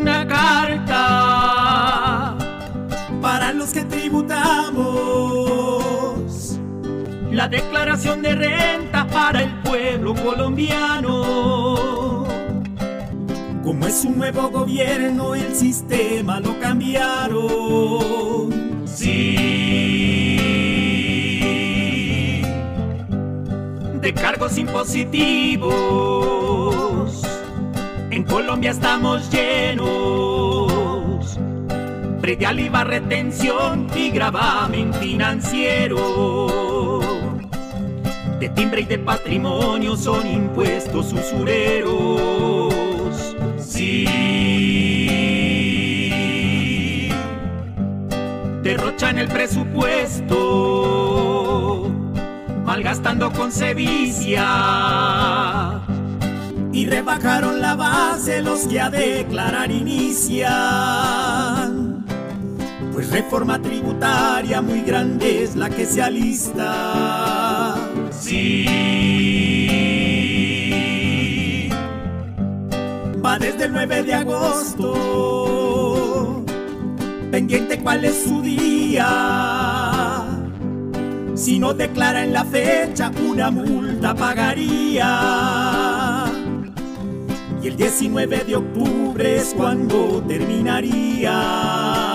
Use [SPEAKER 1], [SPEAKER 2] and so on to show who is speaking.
[SPEAKER 1] una carta
[SPEAKER 2] para los que tributamos.
[SPEAKER 1] La declaración de renta para el pueblo colombiano.
[SPEAKER 2] Como es un nuevo gobierno, el sistema lo cambiaron.
[SPEAKER 1] Sí. De cargos impositivos. Colombia estamos llenos. Predial IVA, retención y gravamen financiero. De timbre y de patrimonio son impuestos usureros. Sí. Derrochan el presupuesto, malgastando con sevicia.
[SPEAKER 2] Rebajaron la base los que a declarar inician. Pues reforma tributaria muy grande es la que se alista.
[SPEAKER 1] Sí.
[SPEAKER 2] Va desde el 9 de agosto, pendiente cuál es su día. Si no declara en la fecha, una multa pagaría. Y el 19 de octubre es cuando terminaría.